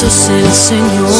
Santo es el Señor.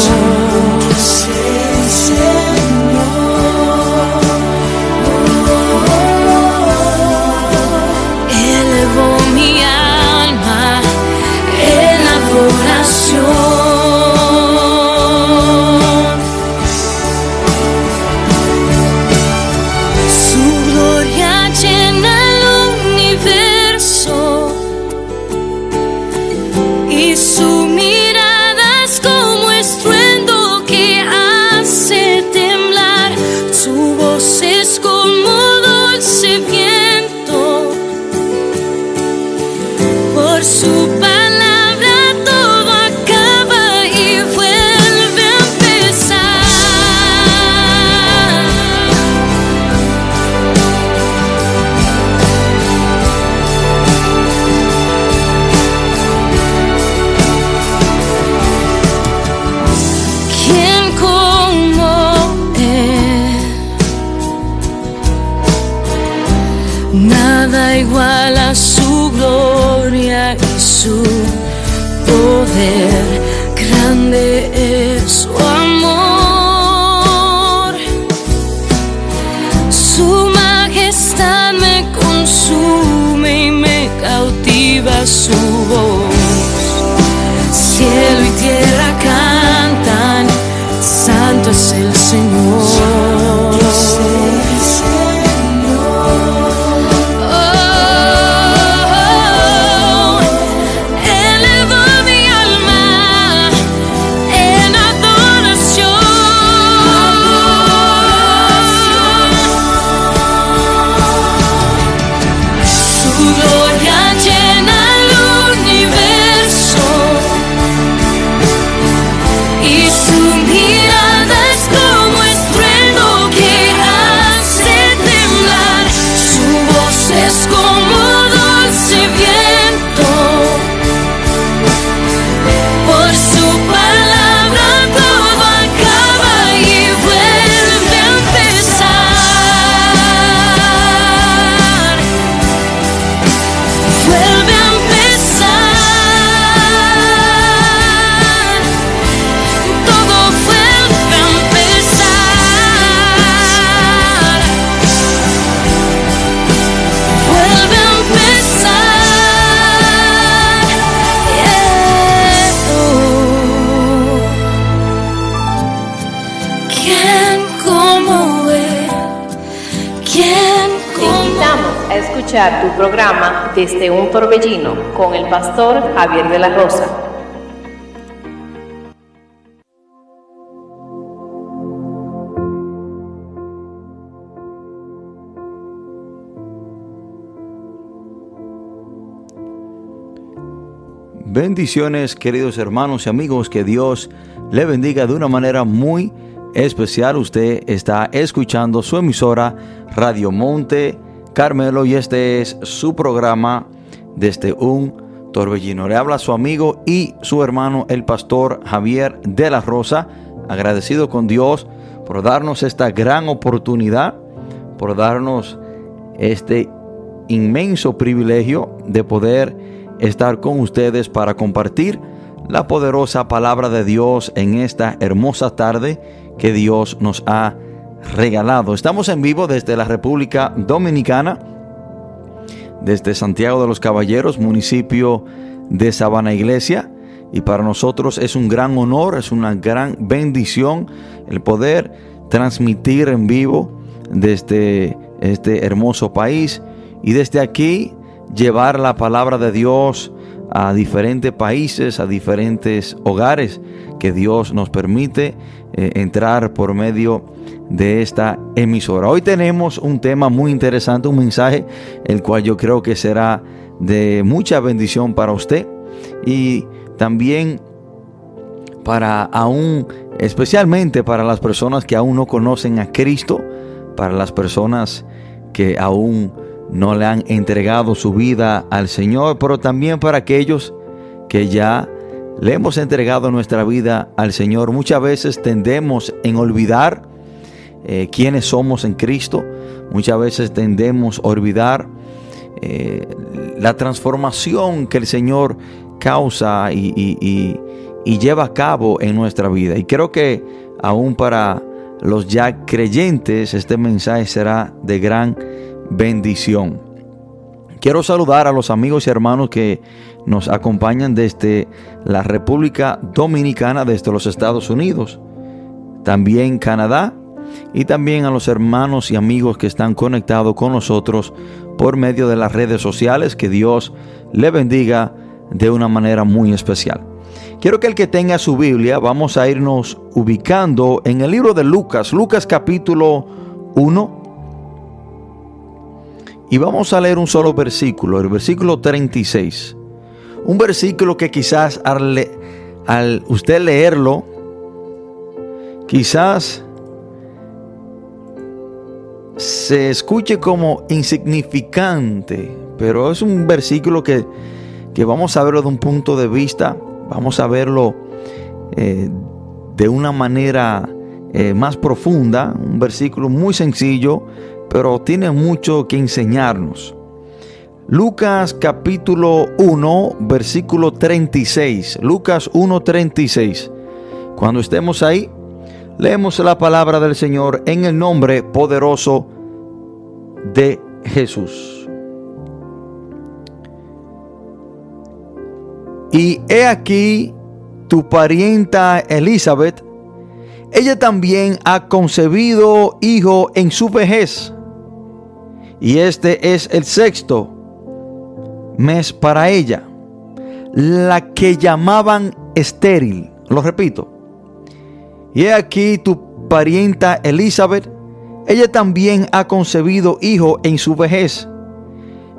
Desde un Torbellino con el pastor Javier de la Rosa. Bendiciones queridos hermanos y amigos, que Dios le bendiga de una manera muy especial. Usted está escuchando su emisora Radio Monte Carmelo y este es su programa desde un torbellino. Le habla su amigo y su hermano el pastor Javier de la Rosa, agradecido con Dios por darnos esta gran oportunidad, por darnos este inmenso privilegio de poder estar con ustedes para compartir la poderosa palabra de Dios en esta hermosa tarde que Dios nos ha regalado. Estamos en vivo desde la República Dominicana, desde Santiago de los Caballeros, municipio de Sabana Iglesia. Y para nosotros es un gran honor, es una gran bendición el poder transmitir en vivo desde este hermoso país y desde aquí llevar la palabra de Dios a diferentes países, a diferentes hogares que Dios nos permite eh, entrar por medio de esta emisora. Hoy tenemos un tema muy interesante, un mensaje, el cual yo creo que será de mucha bendición para usted y también para aún, especialmente para las personas que aún no conocen a Cristo, para las personas que aún no le han entregado su vida al Señor, pero también para aquellos que ya le hemos entregado nuestra vida al Señor. Muchas veces tendemos en olvidar eh, quiénes somos en Cristo. Muchas veces tendemos a olvidar eh, la transformación que el Señor causa y, y lleva a cabo en nuestra vida. Y creo que aún para los ya creyentes este mensaje será de gran bendición. Quiero saludar a los amigos y hermanos que nos acompañan desde la República Dominicana, desde los Estados Unidos, también Canadá y también a los hermanos y amigos que están conectados con nosotros por medio de las redes sociales. Que Dios le bendiga de una manera muy especial. Quiero que el que tenga su Biblia, vamos a irnos ubicando en el libro de Lucas, Lucas capítulo 1. Y vamos a leer un solo versículo, el versículo 36. Un versículo que quizás al, usted leerlo, quizás se escuche como insignificante, pero es un versículo que, que vamos a verlo de un punto de vista, vamos a verlo eh, de una manera eh, más profunda, un versículo muy sencillo, pero tiene mucho que enseñarnos. Lucas capítulo 1, versículo 36. Lucas 1, 36. Cuando estemos ahí, Leemos la palabra del Señor en el nombre poderoso de Jesús. Y he aquí tu parienta Elizabeth, ella también ha concebido hijo en su vejez. Y este es el sexto mes para ella, la que llamaban estéril. Lo repito, y he aquí tu parienta Elizabeth, ella también ha concebido hijo en su vejez.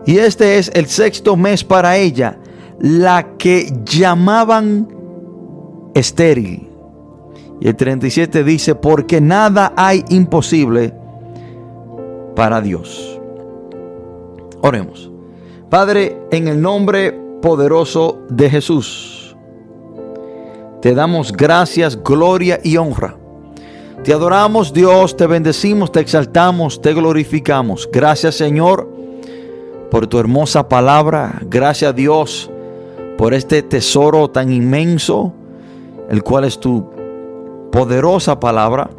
Y este es el sexto mes para ella, la que llamaban estéril. Y el 37 dice, porque nada hay imposible para Dios. Oremos. Padre, en el nombre poderoso de Jesús. Te damos gracias, gloria y honra. Te adoramos Dios, te bendecimos, te exaltamos, te glorificamos. Gracias Señor por tu hermosa palabra. Gracias Dios por este tesoro tan inmenso, el cual es tu poderosa palabra.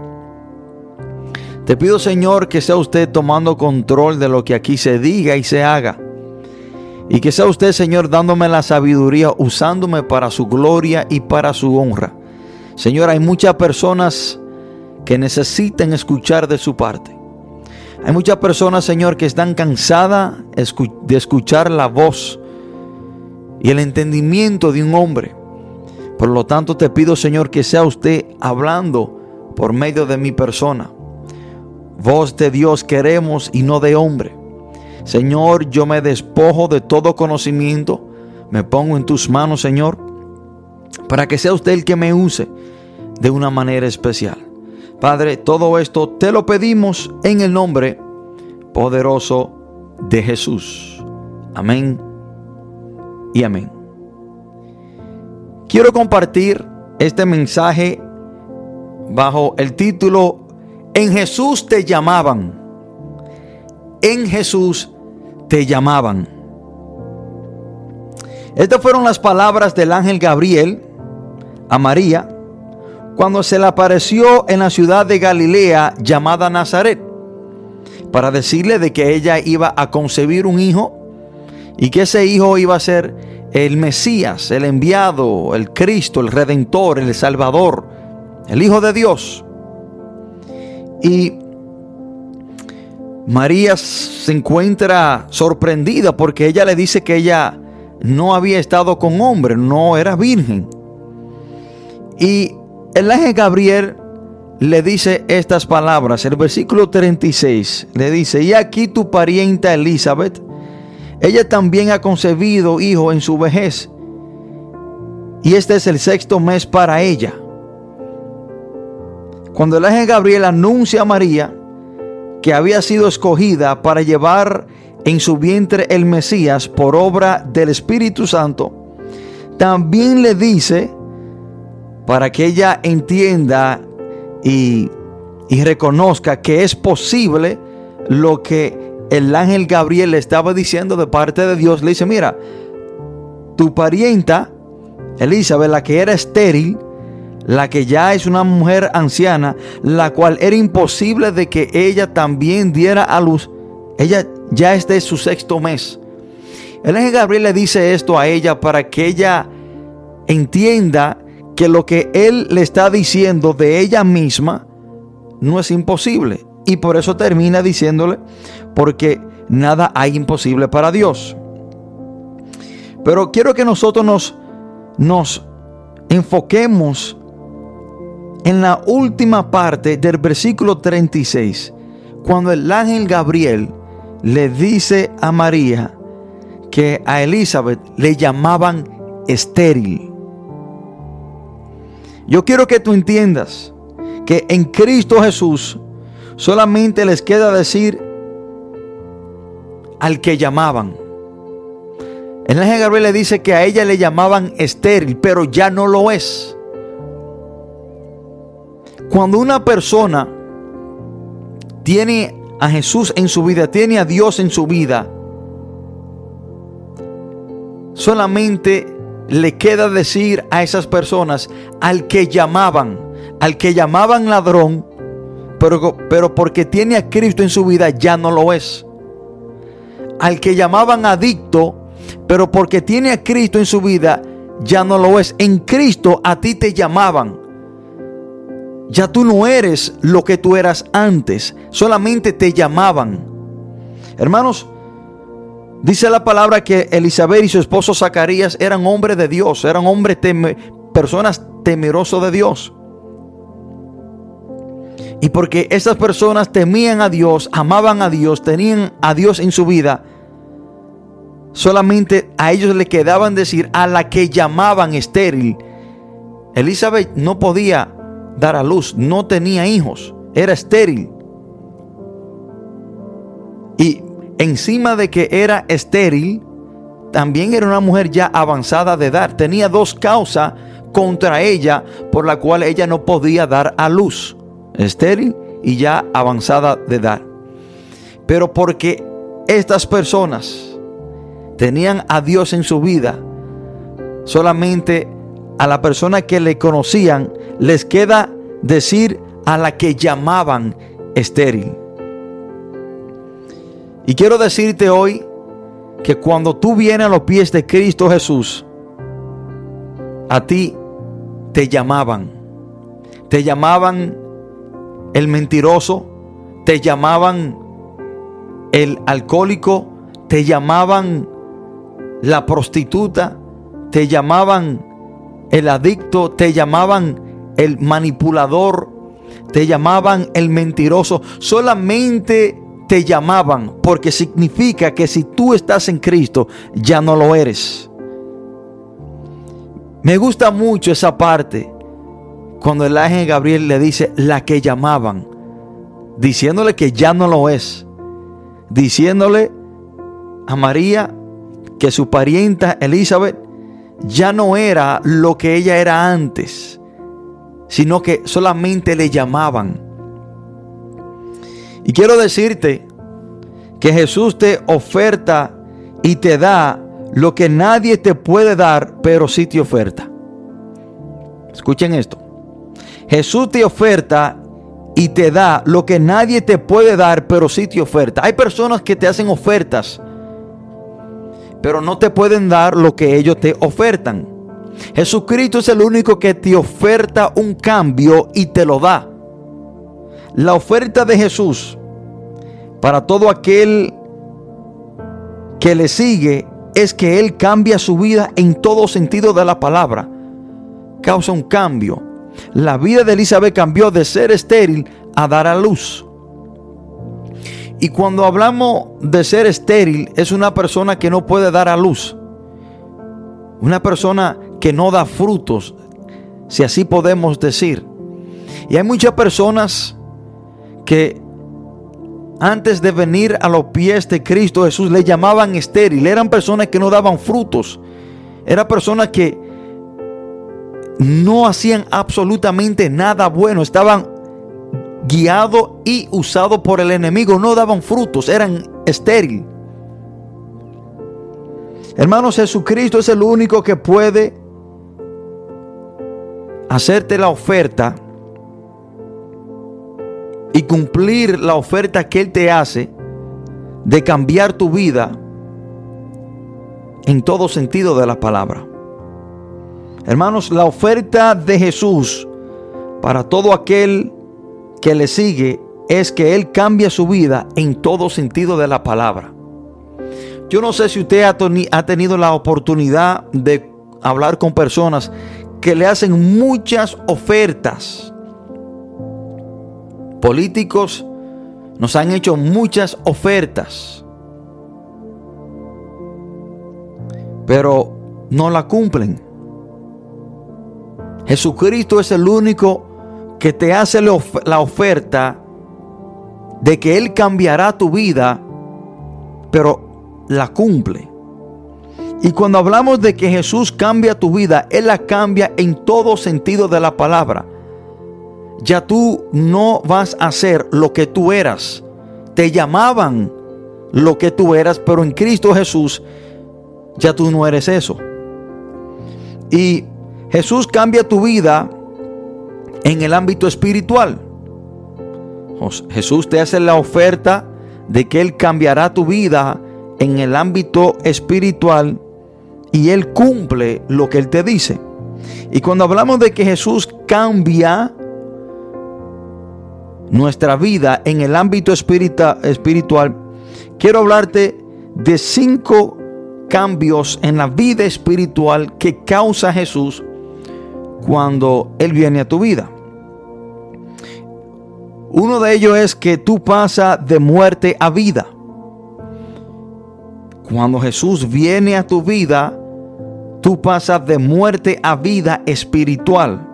Te pido Señor que sea usted tomando control de lo que aquí se diga y se haga. Y que sea usted, Señor, dándome la sabiduría, usándome para su gloria y para su honra. Señor, hay muchas personas que necesitan escuchar de su parte. Hay muchas personas, Señor, que están cansadas de escuchar la voz y el entendimiento de un hombre. Por lo tanto, te pido, Señor, que sea usted hablando por medio de mi persona. Voz de Dios queremos y no de hombre. Señor, yo me despojo de todo conocimiento, me pongo en tus manos, Señor, para que sea usted el que me use de una manera especial. Padre, todo esto te lo pedimos en el nombre poderoso de Jesús. Amén y amén. Quiero compartir este mensaje bajo el título En Jesús te llamaban. En Jesús te llamaban. Estas fueron las palabras del ángel Gabriel a María cuando se le apareció en la ciudad de Galilea llamada Nazaret, para decirle de que ella iba a concebir un hijo y que ese hijo iba a ser el Mesías, el enviado, el Cristo, el Redentor, el Salvador, el Hijo de Dios. Y María se encuentra sorprendida porque ella le dice que ella no había estado con hombre, no era virgen. Y el ángel Gabriel le dice estas palabras. El versículo 36 le dice, y aquí tu parienta Elizabeth, ella también ha concebido hijo en su vejez. Y este es el sexto mes para ella. Cuando el ángel Gabriel anuncia a María, que había sido escogida para llevar en su vientre el Mesías por obra del Espíritu Santo, también le dice, para que ella entienda y, y reconozca que es posible lo que el ángel Gabriel le estaba diciendo de parte de Dios, le dice, mira, tu parienta Elizabeth, la que era estéril, la que ya es una mujer anciana, la cual era imposible de que ella también diera a luz. Ella ya es de su sexto mes. El ángel Gabriel le dice esto a ella para que ella entienda que lo que él le está diciendo de ella misma no es imposible. Y por eso termina diciéndole, porque nada hay imposible para Dios. Pero quiero que nosotros nos, nos enfoquemos en la última parte del versículo 36, cuando el ángel Gabriel le dice a María que a Elizabeth le llamaban estéril. Yo quiero que tú entiendas que en Cristo Jesús solamente les queda decir al que llamaban. El ángel Gabriel le dice que a ella le llamaban estéril, pero ya no lo es. Cuando una persona tiene a Jesús en su vida, tiene a Dios en su vida, solamente le queda decir a esas personas al que llamaban, al que llamaban ladrón, pero, pero porque tiene a Cristo en su vida ya no lo es. Al que llamaban adicto, pero porque tiene a Cristo en su vida ya no lo es. En Cristo a ti te llamaban. Ya tú no eres lo que tú eras antes, solamente te llamaban. Hermanos, dice la palabra que Elizabeth y su esposo Zacarías eran hombres de Dios, eran hombres, personas temerosos de Dios. Y porque esas personas temían a Dios, amaban a Dios, tenían a Dios en su vida, solamente a ellos le quedaban decir a la que llamaban estéril. Elizabeth no podía dar a luz, no tenía hijos, era estéril. Y encima de que era estéril, también era una mujer ya avanzada de edad. Tenía dos causas contra ella por la cual ella no podía dar a luz. Estéril y ya avanzada de edad. Pero porque estas personas tenían a Dios en su vida, solamente a la persona que le conocían les queda decir a la que llamaban estéril. Y quiero decirte hoy que cuando tú vienes a los pies de Cristo Jesús, a ti te llamaban. Te llamaban el mentiroso, te llamaban el alcohólico, te llamaban la prostituta, te llamaban el adicto, te llamaban el manipulador, te llamaban el mentiroso, solamente te llamaban porque significa que si tú estás en Cristo ya no lo eres. Me gusta mucho esa parte cuando el ángel Gabriel le dice la que llamaban, diciéndole que ya no lo es, diciéndole a María que su parienta Elizabeth ya no era lo que ella era antes, sino que solamente le llamaban. Y quiero decirte que Jesús te oferta y te da lo que nadie te puede dar, pero sí te oferta. Escuchen esto. Jesús te oferta y te da lo que nadie te puede dar, pero sí te oferta. Hay personas que te hacen ofertas pero no te pueden dar lo que ellos te ofertan. Jesucristo es el único que te oferta un cambio y te lo da. La oferta de Jesús para todo aquel que le sigue es que Él cambia su vida en todo sentido de la palabra. Causa un cambio. La vida de Elizabeth cambió de ser estéril a dar a luz. Y cuando hablamos de ser estéril, es una persona que no puede dar a luz. Una persona que no da frutos, si así podemos decir. Y hay muchas personas que antes de venir a los pies de Cristo Jesús le llamaban estéril. Eran personas que no daban frutos. Eran personas que no hacían absolutamente nada bueno. Estaban guiado y usado por el enemigo, no daban frutos, eran estéril. Hermanos, Jesucristo es el único que puede hacerte la oferta y cumplir la oferta que Él te hace de cambiar tu vida en todo sentido de la palabra. Hermanos, la oferta de Jesús para todo aquel que le sigue es que Él cambie su vida en todo sentido de la palabra. Yo no sé si usted ha, tenido la oportunidad de hablar con personas que le hacen muchas ofertas. Políticos nos han hecho muchas ofertas. Pero no la cumplen. Jesucristo es el único que te hace la oferta de que Él cambiará tu vida, pero la cumple. Y cuando hablamos de que Jesús cambia tu vida, Él la cambia en todo sentido de la palabra. Ya tú no vas a ser lo que tú eras. Te llamaban lo que tú eras, pero en Cristo Jesús ya tú no eres eso. Y Jesús cambia tu vida en el ámbito espiritual. Jesús te hace la oferta de que Él cambiará tu vida en el ámbito espiritual y Él cumple lo que Él te dice. Y cuando hablamos de que Jesús cambia nuestra vida en el ámbito espiritual, quiero hablarte de cinco cambios en la vida espiritual que causa Jesús cuando Él viene a tu vida. Uno de ellos es que tú pasas de muerte a vida. Cuando Jesús viene a tu vida, tú pasas de muerte a vida espiritual.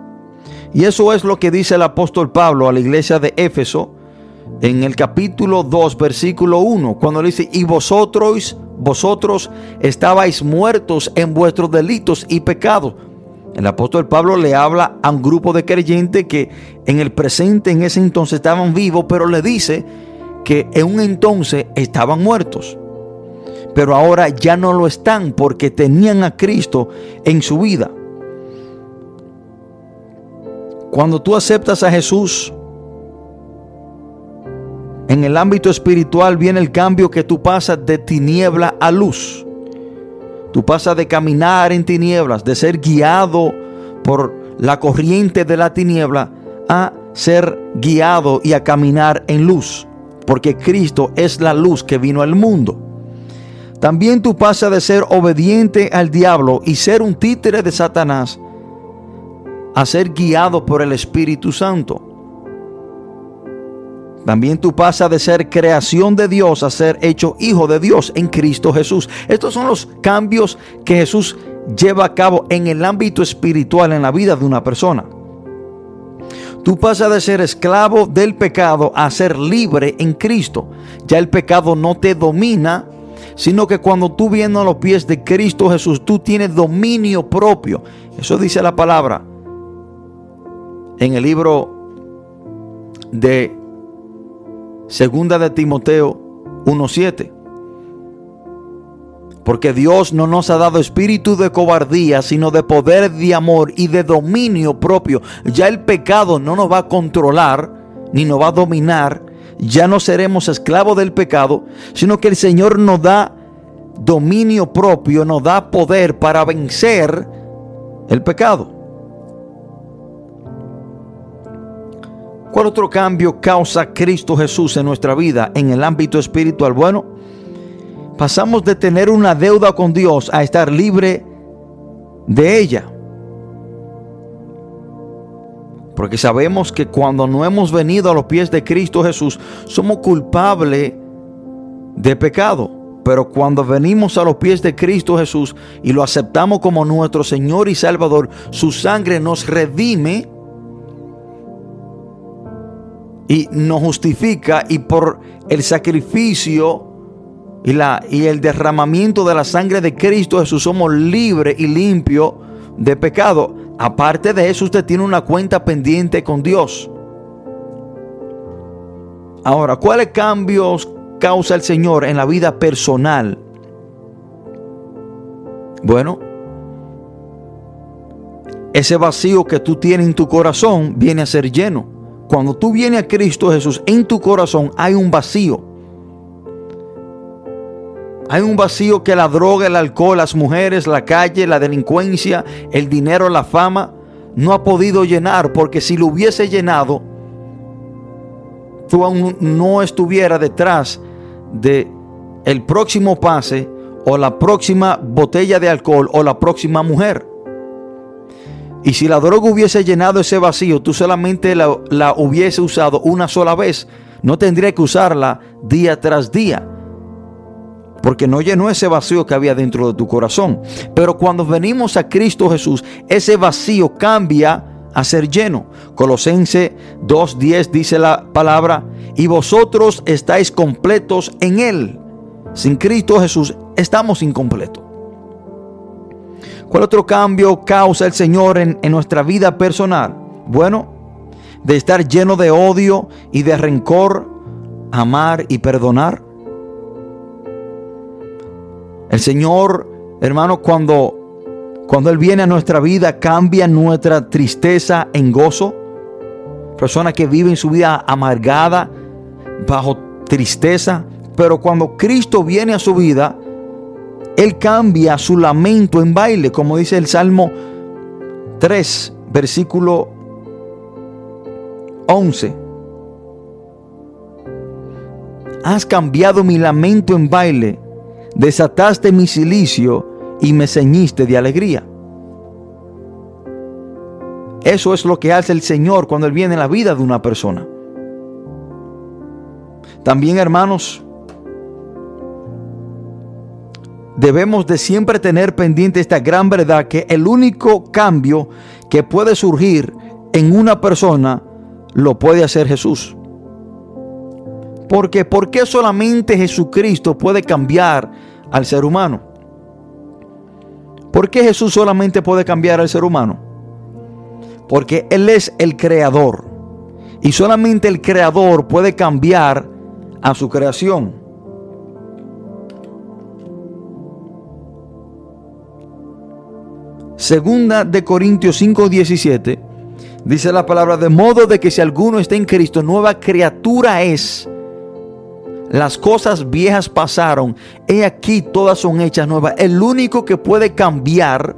Y eso es lo que dice el apóstol Pablo a la iglesia de Éfeso en el capítulo 2, versículo 1, cuando le dice, y vosotros, vosotros estabais muertos en vuestros delitos y pecados el apóstol Pablo le habla a un grupo de creyentes que en el presente, en ese entonces, estaban vivos, pero le dice que en un entonces estaban muertos. Pero ahora ya no lo están porque tenían a Cristo en su vida. Cuando tú aceptas a Jesús, en el ámbito espiritual viene el cambio que tú pasas de tiniebla a luz. Tú pasas de caminar en tinieblas, de ser guiado por la corriente de la tiniebla, a ser guiado y a caminar en luz, porque Cristo es la luz que vino al mundo. También tú pasas de ser obediente al diablo y ser un títere de Satanás a ser guiado por el Espíritu Santo. También tú pasas de ser creación de Dios a ser hecho hijo de Dios en Cristo Jesús. Estos son los cambios que Jesús lleva a cabo en el ámbito espiritual en la vida de una persona. Tú pasas de ser esclavo del pecado a ser libre en Cristo. Ya el pecado no te domina, sino que cuando tú vienes a los pies de Cristo Jesús, tú tienes dominio propio. Eso dice la palabra en el libro de Segunda de Timoteo 1.7. Porque Dios no nos ha dado espíritu de cobardía, sino de poder, de amor y de dominio propio. Ya el pecado no nos va a controlar, ni nos va a dominar. Ya no seremos esclavos del pecado, sino que el Señor nos da dominio propio, nos da poder para vencer el pecado. ¿Cuál otro cambio causa Cristo Jesús en nuestra vida en el ámbito espiritual? Bueno, pasamos de tener una deuda con Dios a estar libre de ella. Porque sabemos que cuando no hemos venido a los pies de Cristo Jesús, somos culpables de pecado. Pero cuando venimos a los pies de Cristo Jesús y lo aceptamos como nuestro Señor y Salvador, su sangre nos redime y nos justifica y por el sacrificio y, la, y el derramamiento de la sangre de Cristo Jesús somos libres y limpios de pecado. Aparte de eso, usted tiene una cuenta pendiente con Dios. Ahora, ¿cuáles cambios causa el Señor en la vida personal? ese vacío que tú tienes en tu corazón viene a ser lleno. Cuando tú vienes a Cristo Jesús, en tu corazón hay un vacío. Hay un vacío que la droga, el alcohol, las mujeres, la calle, la delincuencia, el dinero, la fama, no ha podido llenar. Porque si lo hubiese llenado, tú aún no estuviera detrás de el próximo pase o la próxima botella de alcohol o la próxima mujer. Y si la droga hubiese llenado ese vacío, tú solamente la, la hubiese usado una sola vez. No tendría que usarla día tras día. Porque no llenó ese vacío que había dentro de tu corazón. Pero cuando venimos a Cristo Jesús, ese vacío cambia a ser lleno. Colosense 2.10 dice la palabra, y vosotros estáis completos en Él. Sin Cristo Jesús estamos incompletos. ¿Cuál otro cambio causa el Señor en, en nuestra vida personal? Bueno, de estar lleno de odio y de rencor, amar y perdonar. El Señor, hermano, cuando cuando Él viene a nuestra vida, cambia nuestra tristeza en gozo. Personas que viven su vida amargada, bajo tristeza. Pero cuando Cristo viene a su vida, Él cambia su lamento en baile, como dice el Salmo 3, versículo 11. Has cambiado mi lamento en baile, desataste mi silicio y me ceñiste de alegría. Eso es lo que hace el Señor cuando Él viene en la vida de una persona. También, hermanos, debemos de siempre tener pendiente esta gran verdad que el único cambio que puede surgir en una persona lo puede hacer Jesús. Porque ¿por qué solamente Jesucristo puede cambiar al ser humano? ¿Por qué Jesús solamente puede cambiar al ser humano? Porque Él es el creador. Y solamente el creador puede cambiar a su creación. Segunda de Corintios 5:17 dice la palabra de modo de que si alguno está en Cristo, nueva criatura es las cosas viejas pasaron, he aquí todas son hechas nuevas. El único que puede cambiar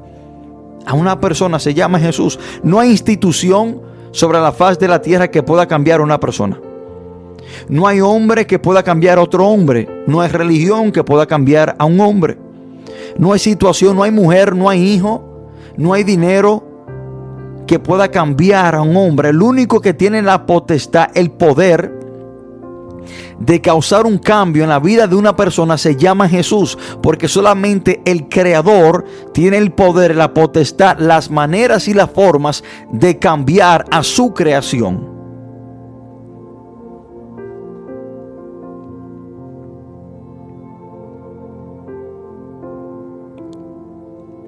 a una persona se llama Jesús. No hay institución sobre la faz de la tierra que pueda cambiar a una persona. No hay hombre que pueda cambiar a otro hombre. No hay religión que pueda cambiar a un hombre. No hay situación, no hay mujer, no hay hijo, no hay dinero que pueda cambiar a un hombre. El único que tiene la potestad, el poder, de causar un cambio en la vida de una persona se llama Jesús, porque solamente el Creador tiene el poder, la potestad, las maneras y las formas de cambiar a su creación.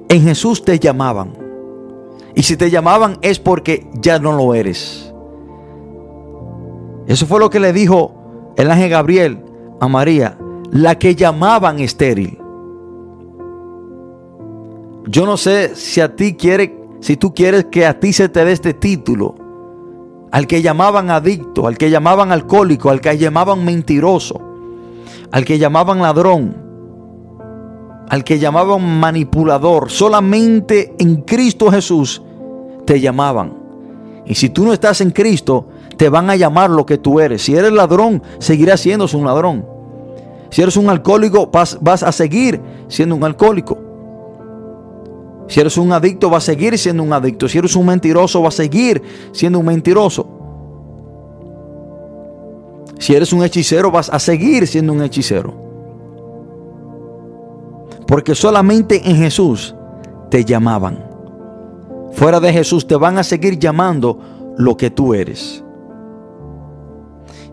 En Jesús te llamaban. Y si te llamaban es porque ya no lo eres. Eso fue lo que le dijo el ángel Gabriel a María, la que llamaban estéril. Yo no sé si a ti quiere, si tú quieres que a ti se te dé este título, al que llamaban adicto, al que llamaban alcohólico, al que llamaban mentiroso, al que llamaban ladrón, al que llamaban manipulador, solamente en Cristo Jesús te llamaban. Y si tú no estás en Cristo, te van a llamar lo que tú eres. Si eres ladrón, seguirás siendo un ladrón. Si eres un alcohólico, vas, vas, a seguir siendo un alcohólico. Si eres un adicto, vas a seguir siendo un adicto. Si eres un mentiroso, vas a seguir siendo un mentiroso. Si eres un hechicero, vas a seguir siendo un hechicero. Porque solamente en Jesús te llamaban. Fuera de Jesús te van a seguir llamando lo que tú eres.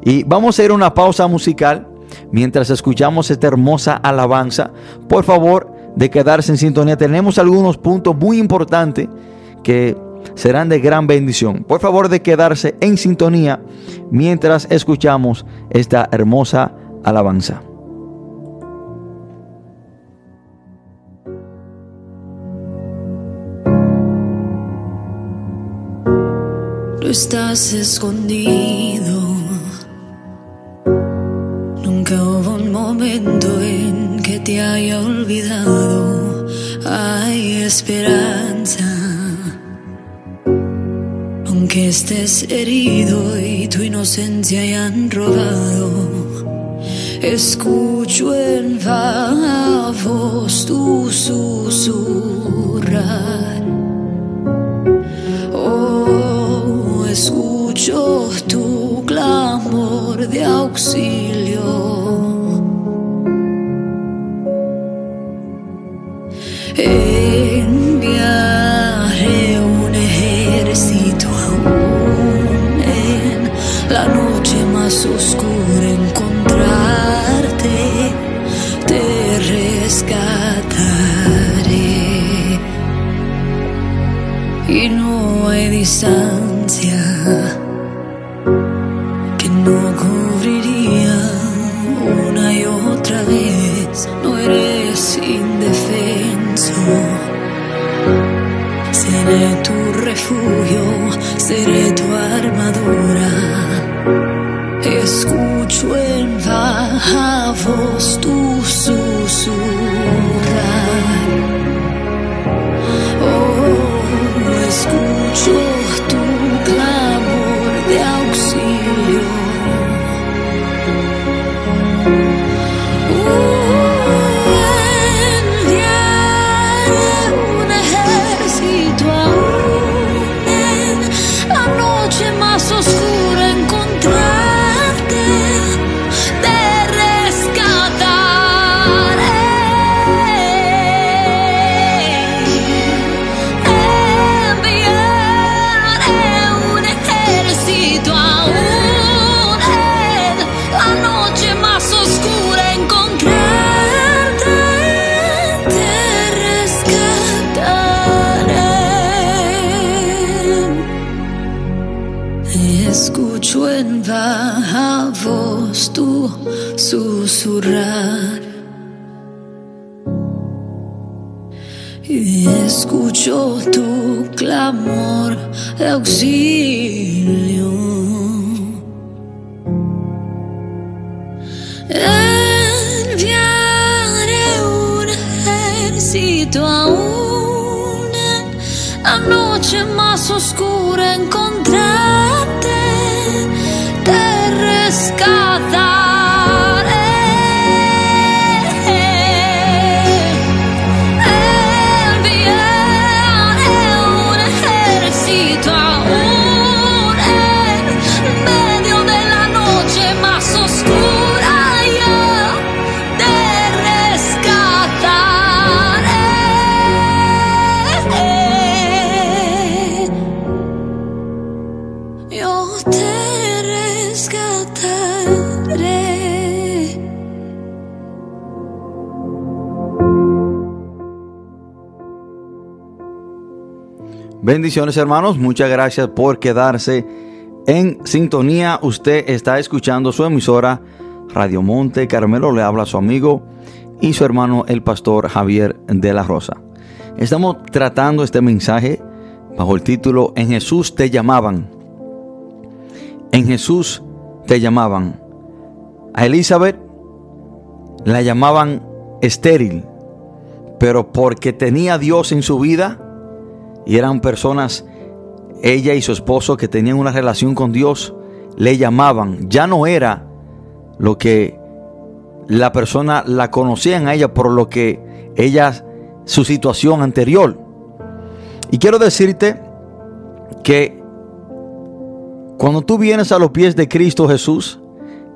Y vamos a ir a una pausa musical mientras escuchamos esta hermosa alabanza. Por favor, de quedarse en sintonía. Tenemos algunos puntos muy importantes que serán de gran bendición. Por favor, de quedarse en sintonía mientras escuchamos esta hermosa alabanza. no estás escondido. Momento en que te haya olvidado. Hay esperanza. Aunque estés herido y tu inocencia hayan robado Escucho en voz tu susurrar. Oh, escucho tu clamor de auxilio. Distancia que no cubriría una y otra vez. No eres indefenso. Seré tu refugio, seré tu armadura. Escucho en baja voz tu clamor de auxilio. Bendiciones hermanos, muchas gracias por quedarse en sintonía. Usted está escuchando su emisora Radio Monte Carmelo, le habla su amigo y su hermano el pastor Javier de la Rosa. Estamos tratando este mensaje bajo el título En Jesús te llamaban. En Jesús te llamaban. A Elizabeth la llamaban estéril, pero porque tenía a Dios en su vida, y eran personas, ella y su esposo, que tenían una relación con Dios, le llamaban. Ya no era lo que la persona la conocían a ella por lo que ella, su situación anterior. Y quiero decirte que cuando tú vienes a los pies de Cristo Jesús,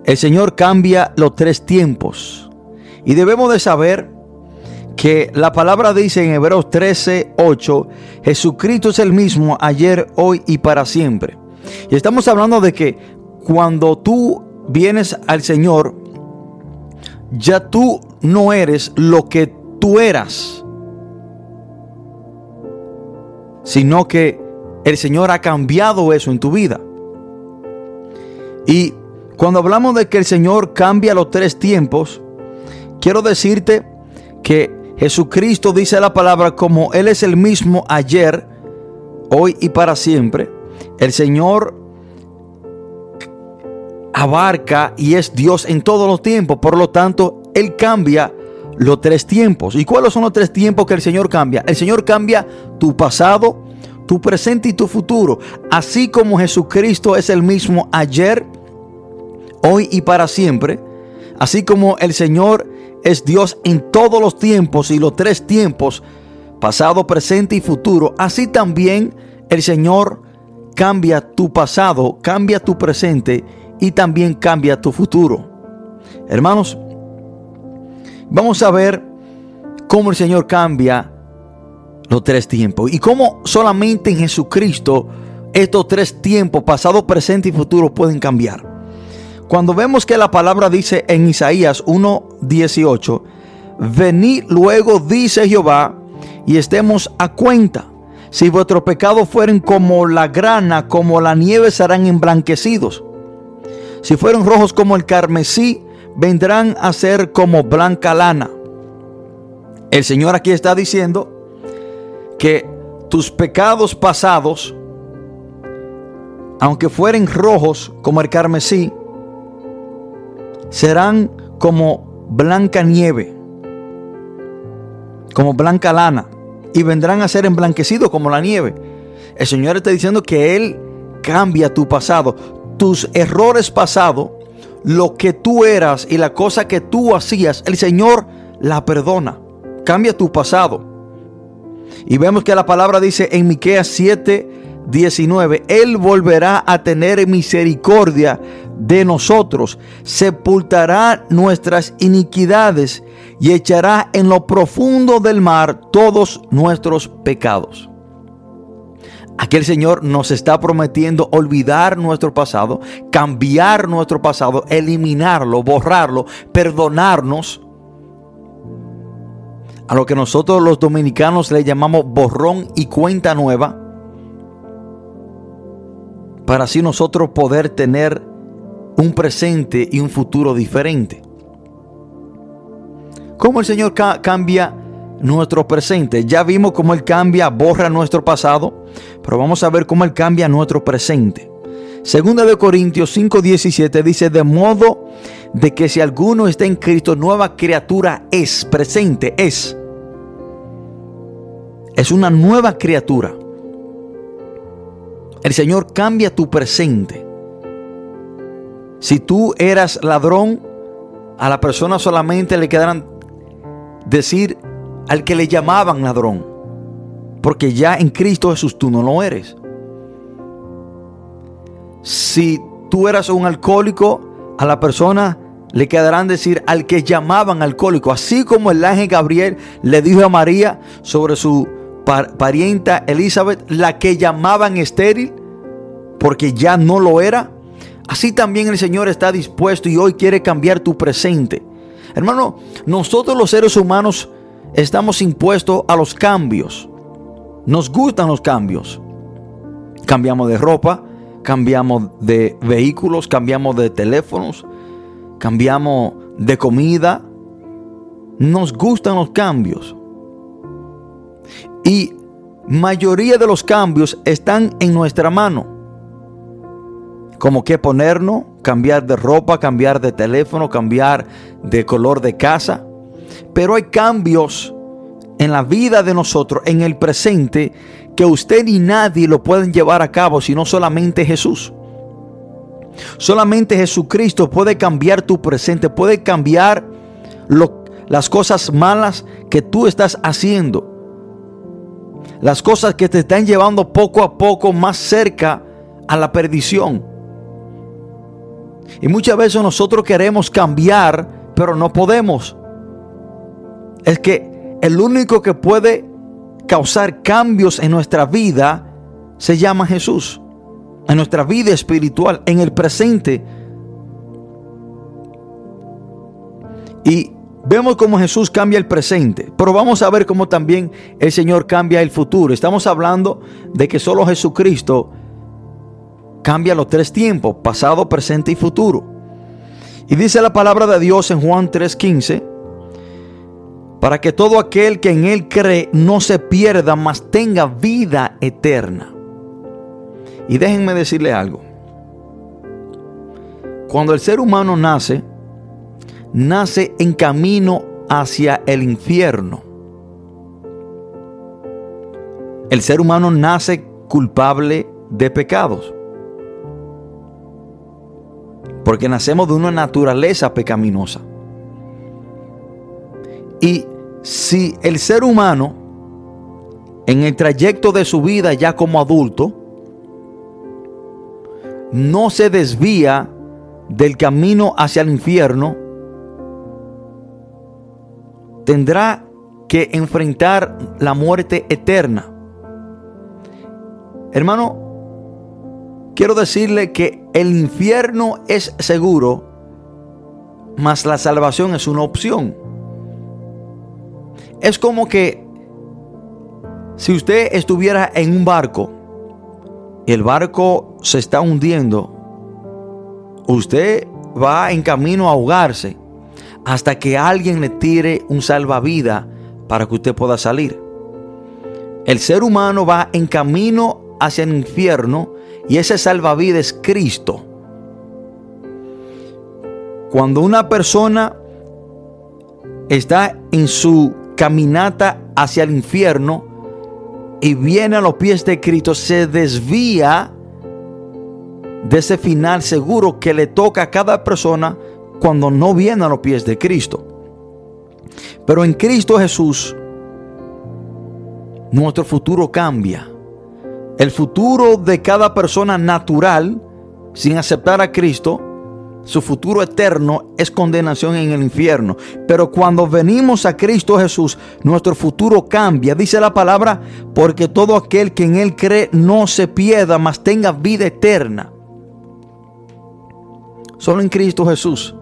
el Señor cambia los tres tiempos. Y debemos de saber que la palabra dice en Hebreos 13, 8, Jesucristo es el mismo ayer, hoy y para siempre. Y estamos hablando de que cuando tú vienes al Señor, ya tú no eres lo que tú eras, sino que el Señor ha cambiado eso en tu vida. Y cuando hablamos de que el Señor cambia los tres tiempos, quiero decirte que Jesucristo dice la palabra como Él es el mismo ayer, hoy y para siempre. el Señor abarca y es Dios en todos los tiempos. Por lo tanto, Él cambia los tres tiempos. ¿Y cuáles son los tres tiempos que el Señor cambia? El Señor cambia tu pasado, tu presente y tu futuro. Así como Jesucristo es el mismo ayer, hoy y para siempre. Así como el Señor es Dios en todos los tiempos y los tres tiempos, pasado, presente y futuro. Así también el Señor cambia tu pasado, cambia tu presente y también cambia tu futuro. Hermanos, vamos a ver cómo el Señor cambia los tres tiempos y cómo solamente en Jesucristo estos tres tiempos, pasado, presente y futuro, pueden cambiar. Cuando vemos que la palabra dice en Isaías 1:18, venid luego, dice Jehová, y estemos a cuenta. Si vuestros pecados fueren como la grana, como la nieve, serán emblanquecidos. Si fueron rojos como el carmesí, vendrán a ser como blanca lana. El Señor aquí está diciendo que tus pecados pasados, aunque fueren rojos como el carmesí, serán como blanca nieve, como blanca lana, y vendrán a ser emblanquecidos como la nieve. El Señor está diciendo que Él cambia tu pasado, tus errores pasados, lo que tú eras y la cosa que tú hacías, el Señor la perdona. Cambia tu pasado. Y vemos que la palabra dice en Miqueas 7, 19, Él volverá a tener misericordia de nosotros, sepultará nuestras iniquidades y echará en lo profundo del mar todos nuestros pecados. Aquí el Señor nos está prometiendo olvidar nuestro pasado, cambiar nuestro pasado, eliminarlo, borrarlo, perdonarnos. A lo que nosotros los dominicanos le llamamos borrón y cuenta nueva. Para así nosotros poder tener un presente y un futuro diferente. ¿Cómo el Señor cambia nuestro presente? Ya vimos cómo Él cambia, borra nuestro pasado, pero vamos a ver cómo Él cambia nuestro presente. Segunda de Corintios 5:17 dice, de modo de que si alguno está en Cristo, nueva criatura es, presente es. Es una nueva criatura. El Señor cambia tu presente. Si tú eras ladrón, a la persona solamente le quedarán decir al que le llamaban ladrón. Porque ya en Cristo Jesús tú no lo eres. Si tú eras un alcohólico, a la persona le quedarán decir al que llamaban alcohólico. Así como el ángel Gabriel le dijo a María sobre su parienta Elizabeth, la que llamaban estéril, porque ya no lo era. Así también el Señor está dispuesto y hoy quiere cambiar tu presente. Hermano, nosotros los seres humanos estamos impuestos a los cambios. Nos gustan los cambios. Cambiamos de ropa, cambiamos de vehículos, cambiamos de teléfonos, cambiamos de comida. Nos gustan los cambios. Y mayoría de los cambios están en nuestra mano como qué ponernos, cambiar de ropa, cambiar de teléfono, cambiar de color de casa. Pero hay cambios en la vida de nosotros, en el presente, que usted ni nadie lo pueden llevar a cabo, sino solamente Jesús. Solamente Jesucristo puede cambiar tu presente, puede cambiar las cosas malas que tú estás haciendo. Las cosas que te están llevando poco a poco más cerca a la perdición. Y muchas veces nosotros queremos cambiar, pero no podemos. Es que el único que puede causar cambios en nuestra vida se llama Jesús. En nuestra vida espiritual, en el presente. Y vemos cómo Jesús cambia el presente, pero vamos a ver cómo también el Señor cambia el futuro. Estamos hablando de que solo Jesucristo cambia los tres tiempos, pasado, presente y futuro. Y dice la palabra de Dios en Juan 3:15, para que todo aquel que en Él cree no se pierda, mas tenga vida eterna. Y déjenme decirle algo. Cuando el ser humano nace, nace en camino hacia el infierno. El ser humano nace culpable de pecados. Porque nacemos de una naturaleza pecaminosa. Y si el ser humano, en el trayecto de su vida ya como adulto, no se desvía del camino hacia el infierno, tendrá que enfrentar la muerte eterna. Hermano, quiero decirle que el infierno es seguro, mas la salvación es una opción. Es como que si usted estuviera en un barco y el barco se está hundiendo, usted va en camino a ahogarse hasta que alguien le tire un salvavidas para que usted pueda salir. El ser humano va en camino hacia el infierno y ese salvavidas es Cristo. Cuando una persona está en su caminata hacia el infierno y viene a los pies de Cristo, se desvía de ese final seguro que le toca a cada persona cuando no viene a los pies de Cristo. Pero en Cristo Jesús, nuestro futuro cambia. El futuro de cada persona natural, sin aceptar a Cristo, su futuro eterno es condenación en el infierno. Pero cuando venimos a Cristo Jesús, nuestro futuro cambia. Dice la palabra, porque todo aquel que en Él cree no se pierda, mas tenga vida eterna. Solo en Cristo Jesús,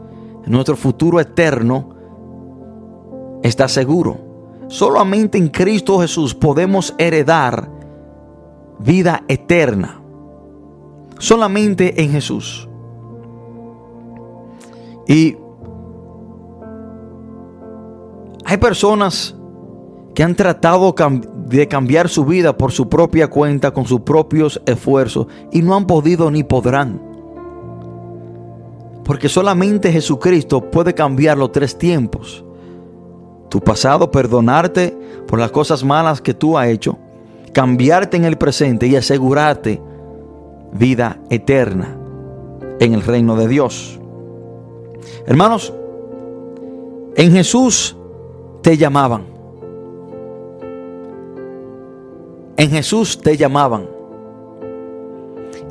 nuestro futuro eterno está seguro. Solamente en Cristo Jesús podemos heredar vida eterna. Solamente en Jesús. Y hay personas que han tratado de cambiar su vida por su propia cuenta, con sus propios esfuerzos, y no han podido ni podrán. Porque solamente Jesucristo puede cambiar los tres tiempos. Tu pasado, perdonarte por las cosas malas que tú has hecho cambiarte en el presente y asegurarte vida eterna en el reino de Dios. Hermanos, en Jesús te llamaban. En Jesús te llamaban.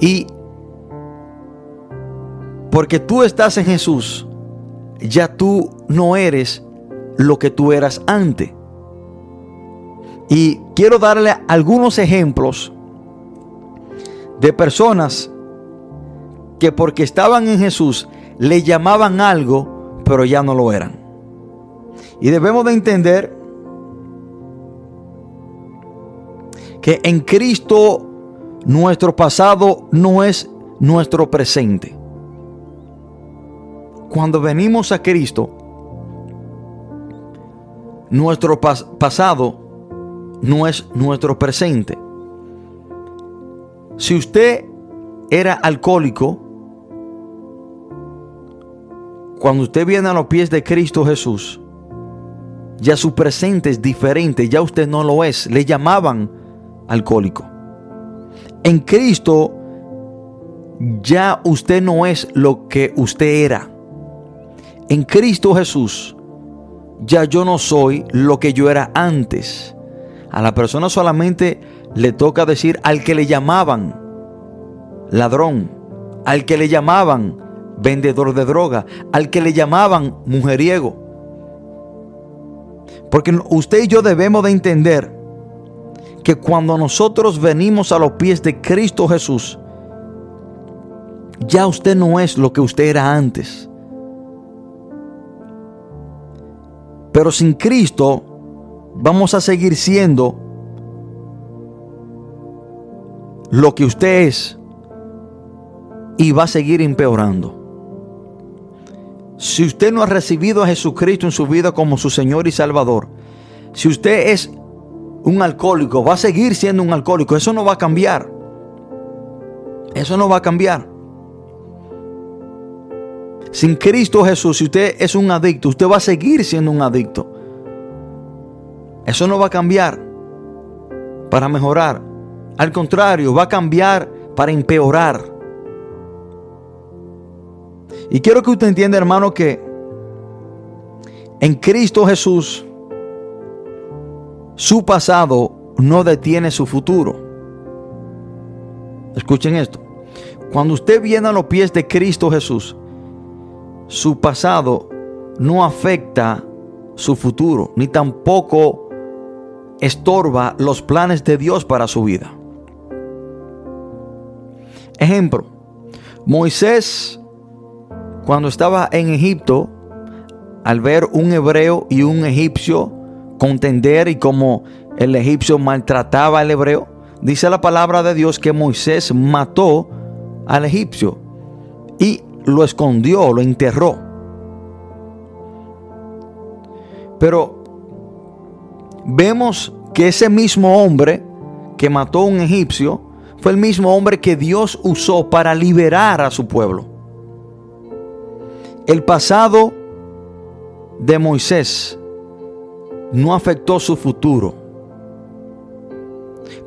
Y porque tú estás en Jesús, ya tú no eres lo que tú eras antes. Y quiero darle algunos ejemplos de personas que porque estaban en Jesús le llamaban algo, pero ya no lo eran. Y debemos de entender que en Cristo nuestro pasado no es nuestro presente. Cuando venimos a Cristo, nuestro pasado no es nuestro presente. Si usted era alcohólico, cuando usted viene a los pies de Cristo Jesús, ya su presente es diferente, ya usted no lo es. Le llamaban alcohólico. En Cristo ya usted no es lo que usted era. En Cristo Jesús ya yo no soy lo que yo era antes. A la persona solamente le toca decir al que le llamaban ladrón, al que le llamaban vendedor de droga, al que le llamaban mujeriego. Porque usted y yo debemos de entender que cuando nosotros venimos a los pies de Cristo Jesús, ya usted no es lo que usted era antes. Pero sin Cristo, vamos a seguir siendo lo que usted es y va a seguir empeorando. Si usted no ha recibido a Jesucristo en su vida como su Señor y Salvador, si usted es un alcohólico, va a seguir siendo un alcohólico, eso no va a cambiar. Eso no va a cambiar. Sin Cristo Jesús, si usted es un adicto, usted va a seguir siendo un adicto. Eso no va a cambiar para mejorar. Al contrario, va a cambiar para empeorar. Y quiero que usted entienda, hermano, que en Cristo Jesús su pasado no detiene su futuro. Escuchen esto. Cuando usted viene a los pies de Cristo Jesús, su pasado no afecta su futuro, ni tampoco estorba los planes de Dios para su vida. Ejemplo, Moisés, cuando estaba en Egipto, al ver un hebreo y un egipcio contender y como el egipcio maltrataba al hebreo, dice la palabra de Dios que Moisés mató al egipcio y lo escondió, lo enterró. Pero vemos que ese mismo hombre que mató a un egipcio fue el mismo hombre que Dios usó para liberar a su pueblo. El pasado de Moisés no afectó su futuro.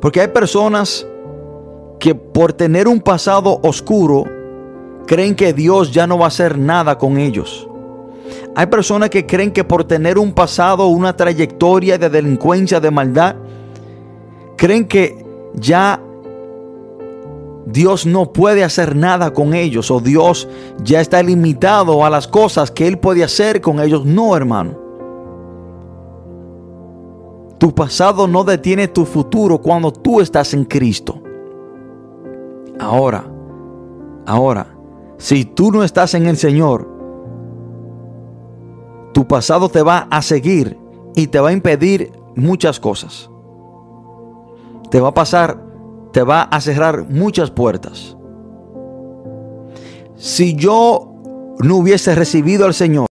Porque hay personas que por tener un pasado oscuro creen que Dios ya no va a hacer nada con ellos. Hay personas que creen que por tener un pasado, una trayectoria de delincuencia, de maldad, creen que ya Dios no puede hacer nada con ellos o Dios ya está limitado a las cosas que Él puede hacer con ellos. No, hermano. Tu pasado no detiene tu futuro cuando tú estás en Cristo. Ahora, ahora, si tú no estás en el Señor, tu pasado te va a seguir y te va a impedir muchas cosas. Te va a pasar, te va a cerrar muchas puertas. Si yo no hubiese recibido al Señor,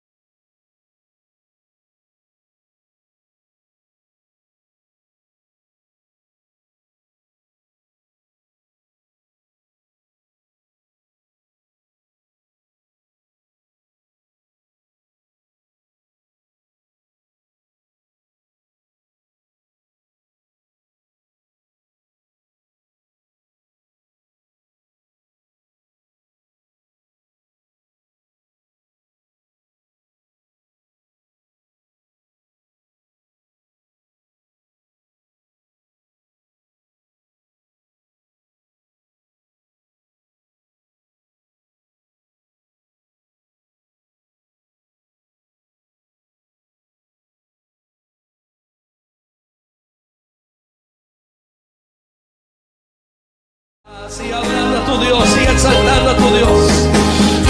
Sigue adorando a tu Dios, sigue exaltando a tu Dios.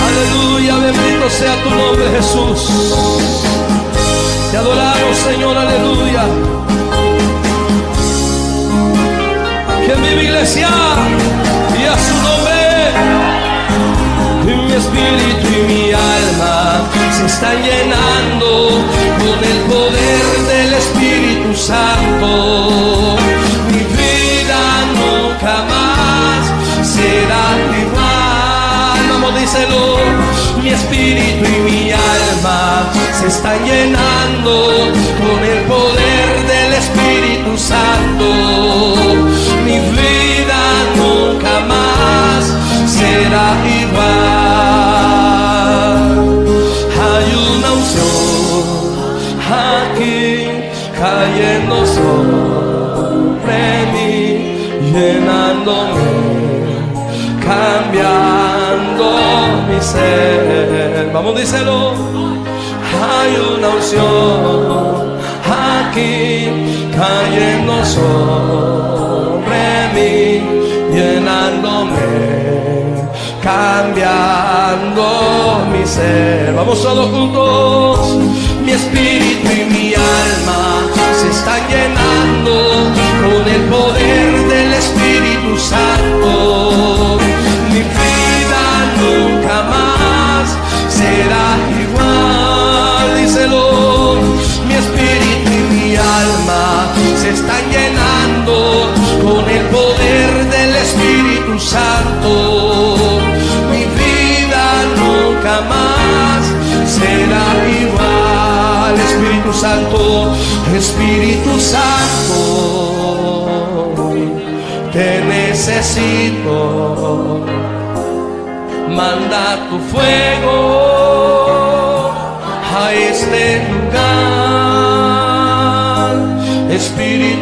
Aleluya, bendito sea tu nombre, Jesús. Te adoramos, Señor, aleluya. Que mi iglesia y a su nombre. Y mi espíritu y mi alma se están llenando con el poder del Espíritu Santo. Mi espíritu y mi alma se están llenando con el poder del Espíritu Santo. Mi vida nunca más será igual. Hay una unción aquí cayendo sobre mí, llenándome cambiando mi ser. Vamos, díselo. Hay una unción aquí cayendo sobre mí, llenándome, cambiando mi ser. Vamos todos juntos. Mi espíritu y mi alma se están llenando con el poder del Espíritu Santo. Espíritu Santo, te necesito. Manda tu fuego a este lugar, Espíritu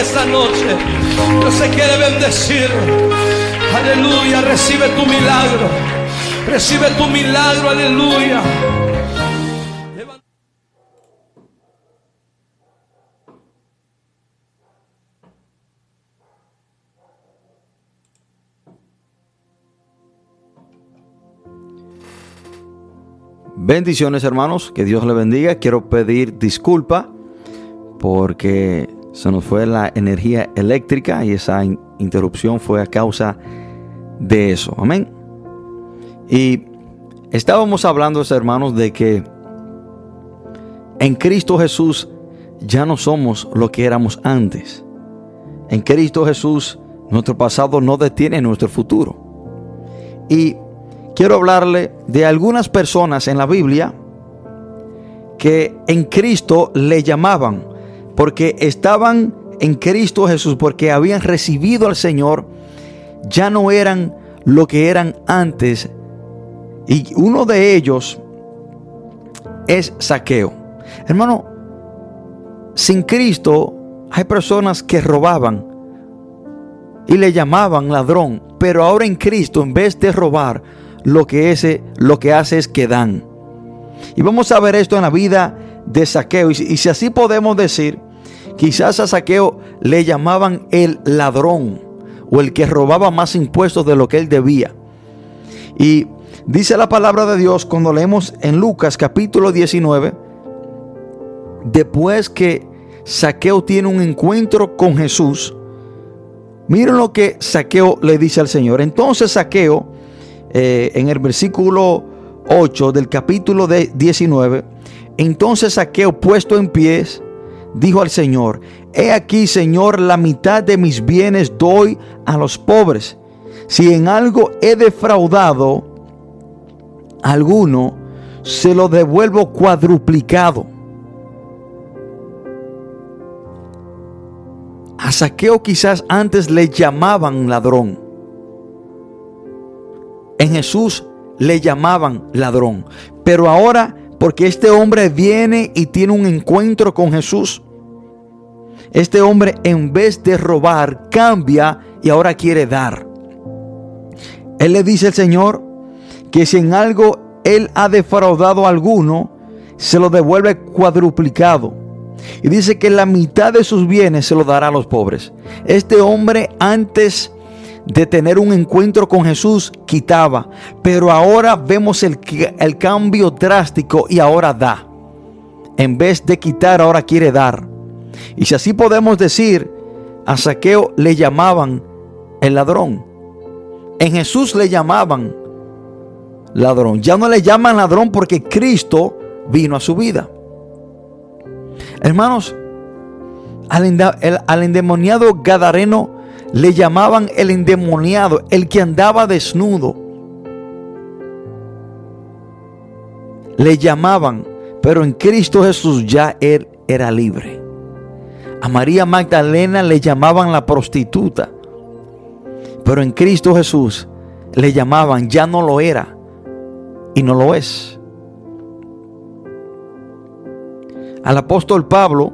esta noche. Dios se quiere bendecir. Aleluya, recibe tu milagro. Recibe tu milagro, aleluya. Bendiciones hermanos, que Dios le bendiga. Quiero pedir disculpa porque se nos fue la energía eléctrica y esa in- interrupción fue a causa de eso. Amén. Y estábamos hablando, hermanos, de que en Cristo Jesús ya no somos lo que éramos antes. En Cristo Jesús nuestro pasado no detiene nuestro futuro. Y quiero hablarle de algunas personas en la Biblia que en Cristo le llamaban, porque estaban en Cristo Jesús, porque habían recibido al Señor, ya no eran lo que eran antes. Y uno de ellos es Saqueo. Hermano, sin Cristo hay personas que robaban y le llamaban ladrón, pero ahora en Cristo en vez de robar, lo que, hace es que dan. Y vamos a ver esto en la vida de Saqueo. Y si así podemos decir, quizás a Saqueo le llamaban el ladrón o el que robaba más impuestos de lo que él debía. Y dice la palabra de Dios cuando leemos en Lucas capítulo 19, después que Saqueo tiene un encuentro con Jesús, miren lo que Saqueo le dice al Señor. Entonces Saqueo, eh, en el versículo 8 del capítulo de 19, entonces Saqueo puesto en pies, dijo al Señor, he aquí Señor, la mitad de mis bienes doy a los pobres. Si en algo he defraudado a alguno, se lo devuelvo cuadruplicado. A Saqueo quizás antes le llamaban ladrón. En Jesús le llamaban ladrón. Pero ahora, porque este hombre viene y tiene un encuentro con Jesús, este hombre en vez de robar, cambia y ahora quiere dar. Él le dice al Señor que si en algo él ha defraudado a alguno, se lo devuelve cuadruplicado. Y dice que la mitad de sus bienes se lo dará a los pobres. Este hombre antes de tener un encuentro con Jesús quitaba, pero ahora vemos el, el, cambio drástico y ahora da. En vez de quitar, ahora quiere dar. Y si así podemos decir, a Saqueo le llamaban el ladrón. En Jesús le llamaban ladrón. Ya no le llaman ladrón porque Cristo vino a su vida. Hermanos, al, endemoniado Gadareno le llamaban el endemoniado, el que andaba desnudo. Le llamaban, pero en Cristo Jesús ya él era libre. A María Magdalena le llamaban la prostituta, pero en Cristo Jesús le llamaban, ya no lo era y no lo es. Al apóstol Pablo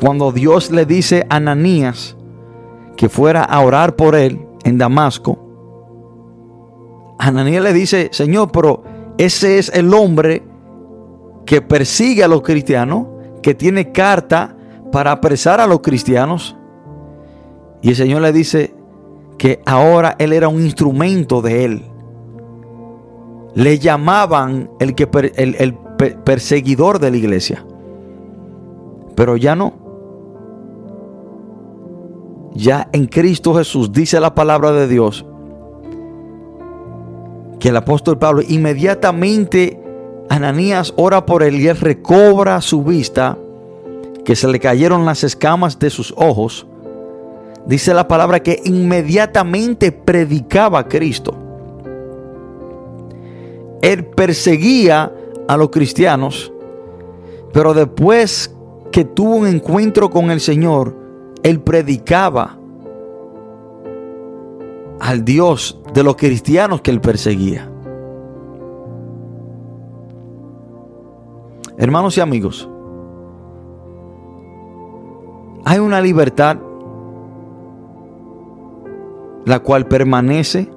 cuando Dios le dice a Ananías que fuera a orar por él en Damasco, Ananías le dice, Señor, pero ese es el hombre que persigue a los cristianos, que tiene carta para apresar a los cristianos. Y el Señor le dice que ahora él era un instrumento de él. Le llamaban el, que, el, el perseguidor de la iglesia. Pero ya no. Ya en Cristo Jesús dice la palabra de Dios que el apóstol Pablo inmediatamente Ananías ora por él y él recobra su vista, que se le cayeron las escamas de sus ojos. Dice la palabra que inmediatamente predicaba a Cristo. Él perseguía a los cristianos, pero después que tuvo un encuentro con el Señor, él predicaba al Dios de los cristianos que él perseguía. Hermanos y amigos, hay una libertad la cual permanece,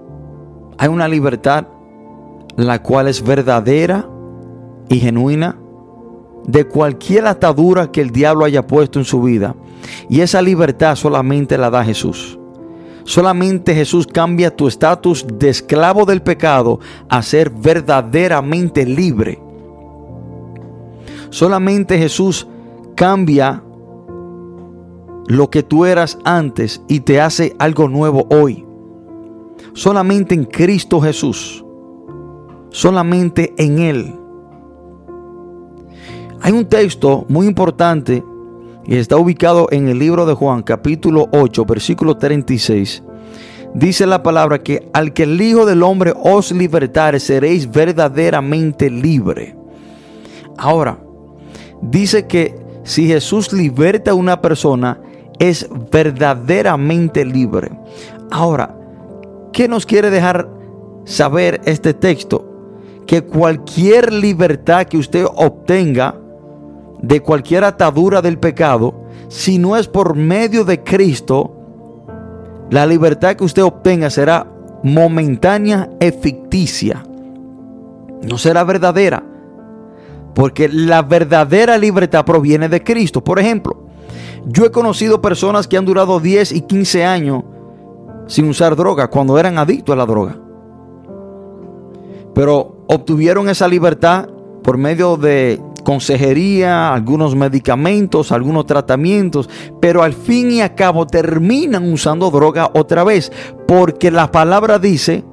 hay una libertad la cual es verdadera y genuina de cualquier atadura que el diablo haya puesto en su vida. Y esa libertad solamente la da Jesús. Solamente Jesús cambia tu estatus de esclavo del pecado a ser verdaderamente libre. Solamente Jesús cambia lo que tú eras antes y te hace algo nuevo hoy. Solamente en Cristo Jesús. Solamente en Él. Hay un texto muy importante y está ubicado en el libro de Juan capítulo 8 versículo 36. Dice la palabra que al que el Hijo del Hombre os libertare seréis verdaderamente libre. Ahora, dice que si Jesús liberta a una persona, es verdaderamente libre. Ahora, ¿qué nos quiere dejar saber este texto? Que cualquier libertad que usted obtenga de cualquier atadura del pecado, si no es por medio de Cristo, la libertad que usted obtenga será momentánea y ficticia. No será verdadera. Porque la verdadera libertad proviene de Cristo. Por ejemplo, yo he conocido personas que han durado 10 y 15 años sin usar droga cuando eran adictos a la droga. Pero obtuvieron esa libertad por medio de consejería, algunos medicamentos, algunos tratamientos, pero al fin y a cabo terminan usando droga otra vez, porque la palabra dice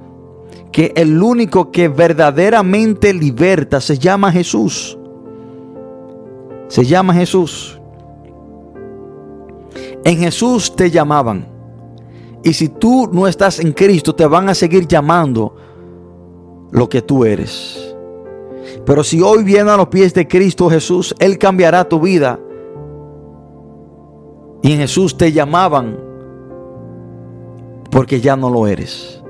que el único que verdaderamente liberta se llama Jesús. Se llama Jesús. En Jesús te llamaban. Y si tú no estás en Cristo, te van a seguir llamando lo que tú eres. Pero si hoy viene a los pies de Cristo Jesús, Él cambiará tu vida. Y en Jesús te llamaban porque ya no lo eres.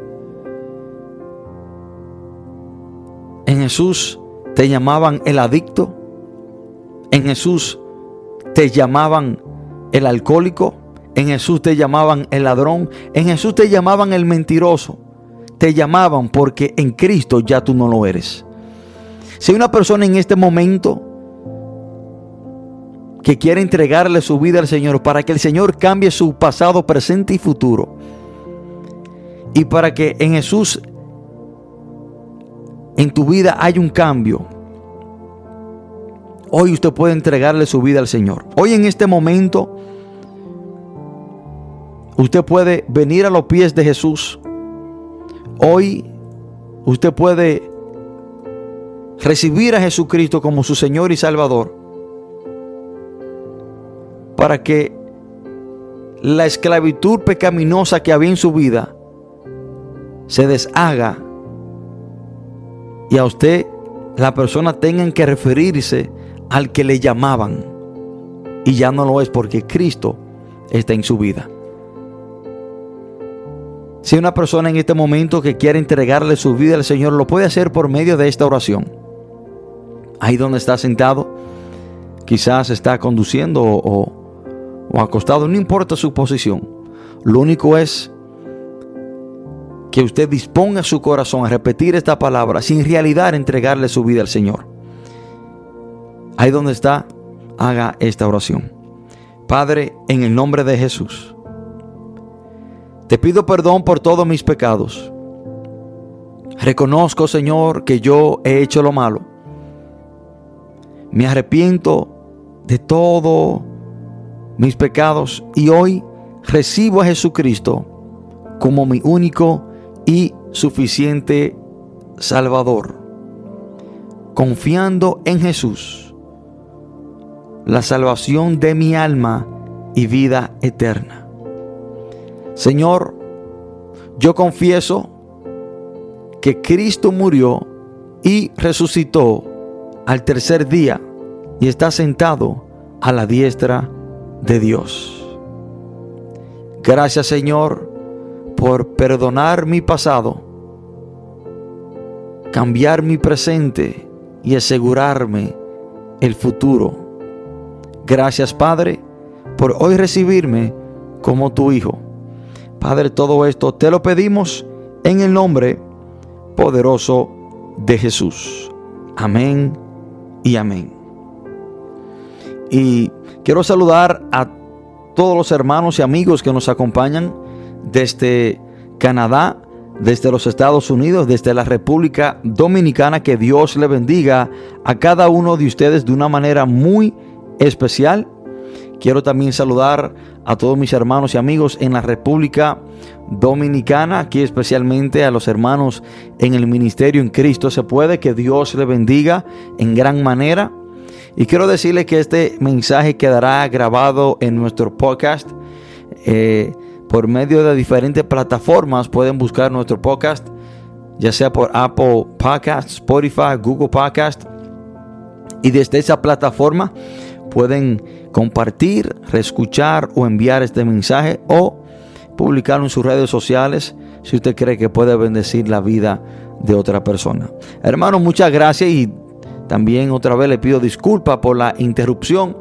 En Jesús te llamaban el adicto. En Jesús te llamaban el alcohólico. En Jesús te llamaban el ladrón. En Jesús te llamaban el mentiroso. Te llamaban porque en Cristo ya tú no lo eres. Si hay una persona en este momento que quiere entregarle su vida al Señor para que el Señor cambie su pasado, presente y futuro, y para que en Jesús, en tu vida haya un cambio, hoy usted puede entregarle su vida al Señor. Hoy en este momento, usted puede venir a los pies de Jesús. Hoy usted puede recibir a Jesucristo como su Señor y Salvador, para que la esclavitud pecaminosa que había en su vida se deshaga y a usted la persona tenga que referirse al que le llamaban y ya no lo es porque Cristo está en su vida. Si una persona en este momento que quiere entregarle su vida al Señor, lo puede hacer por medio de esta oración ahí donde está sentado, quizás está conduciendo o, o acostado, no importa su posición. Lo único es que usted disponga su corazón a repetir esta palabra sin realidad entregarle su vida al Señor. Ahí donde está, haga esta oración. Padre, en el nombre de Jesús, te pido perdón por todos mis pecados. Reconozco, Señor, que yo he hecho lo malo. Me arrepiento de todos mis pecados y hoy recibo a Jesucristo como mi único y suficiente Salvador. Confiando en Jesús, la salvación de mi alma y vida eterna. Señor, yo confieso que Cristo murió y resucitó al tercer día y está sentado a la diestra de Dios. Gracias Señor por perdonar mi pasado, cambiar mi presente y asegurarme el futuro. Gracias Padre por hoy recibirme como tu Hijo. Padre, todo esto te lo pedimos en el nombre poderoso de Jesús. Amén y amén. Y quiero saludar a todos los hermanos y amigos que nos acompañan desde Canadá, desde los Estados Unidos, desde la República Dominicana. Que Dios le bendiga a cada uno de ustedes de una manera muy especial. Quiero también saludar a todos mis hermanos y amigos en la República Dominicana, aquí especialmente a los hermanos en el ministerio en Cristo. Se puede que Dios le bendiga en gran manera. Y quiero decirle que este mensaje quedará grabado en nuestro podcast. Eh, por medio de diferentes plataformas pueden buscar nuestro podcast, ya sea por Apple Podcast, Spotify, Google Podcast. Y desde esa plataforma pueden compartir, reescuchar o enviar este mensaje o publicarlo en sus redes sociales si usted cree que puede bendecir la vida de otra persona. Hermano, muchas gracias y también otra vez le pido disculpas por la interrupción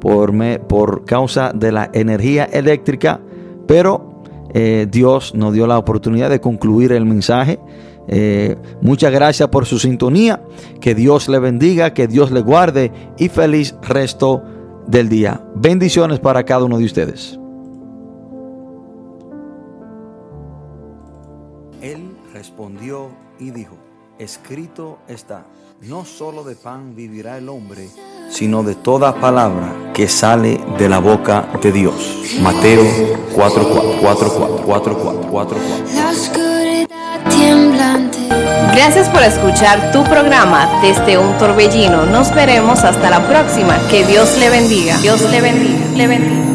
por, me, por causa de la energía eléctrica, pero eh, Dios nos dio la oportunidad de concluir el mensaje. Eh, muchas gracias por su sintonía. Que Dios le bendiga, que Dios le guarde y feliz resto del día. Bendiciones para cada uno de ustedes. Él respondió y dijo, escrito está, no solo de pan vivirá el hombre, sino de toda palabra que sale de la boca de Dios. Mateo 4, 4, 4, 4, 4, Gracias por escuchar tu programa desde un torbellino. Nos veremos hasta la próxima. Que Dios le bendiga. Dios le bendiga. Le bendiga.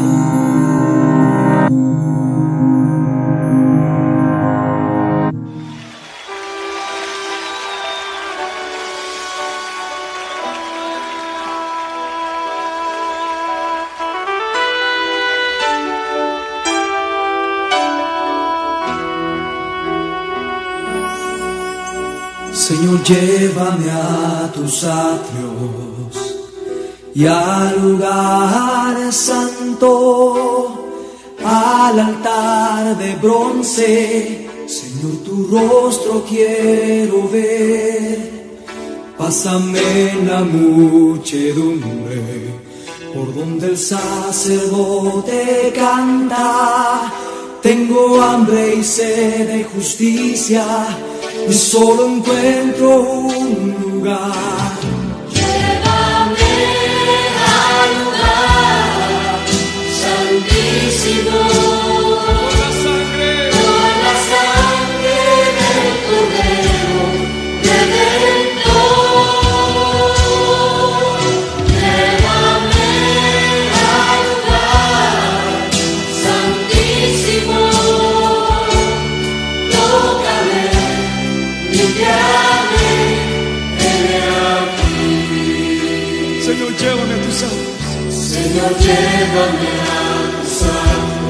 Llévame a tus atrios y al lugar santo, al altar de bronce. Señor, tu rostro quiero ver. Pásame la muchedumbre por donde el sacerdote canta. Tengo hambre y sed de justicia y solo encuentro un lugar. Llévame al lugar santísimo. Señor, llévame a tus aguas. Señor, llévame a tus aguas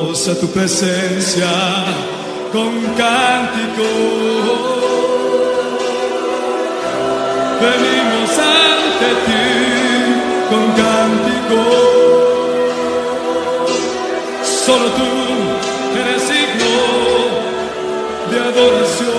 A tu presencia con cántico. Venimos ante ti con cántico. Solo tú eres signo de adoración.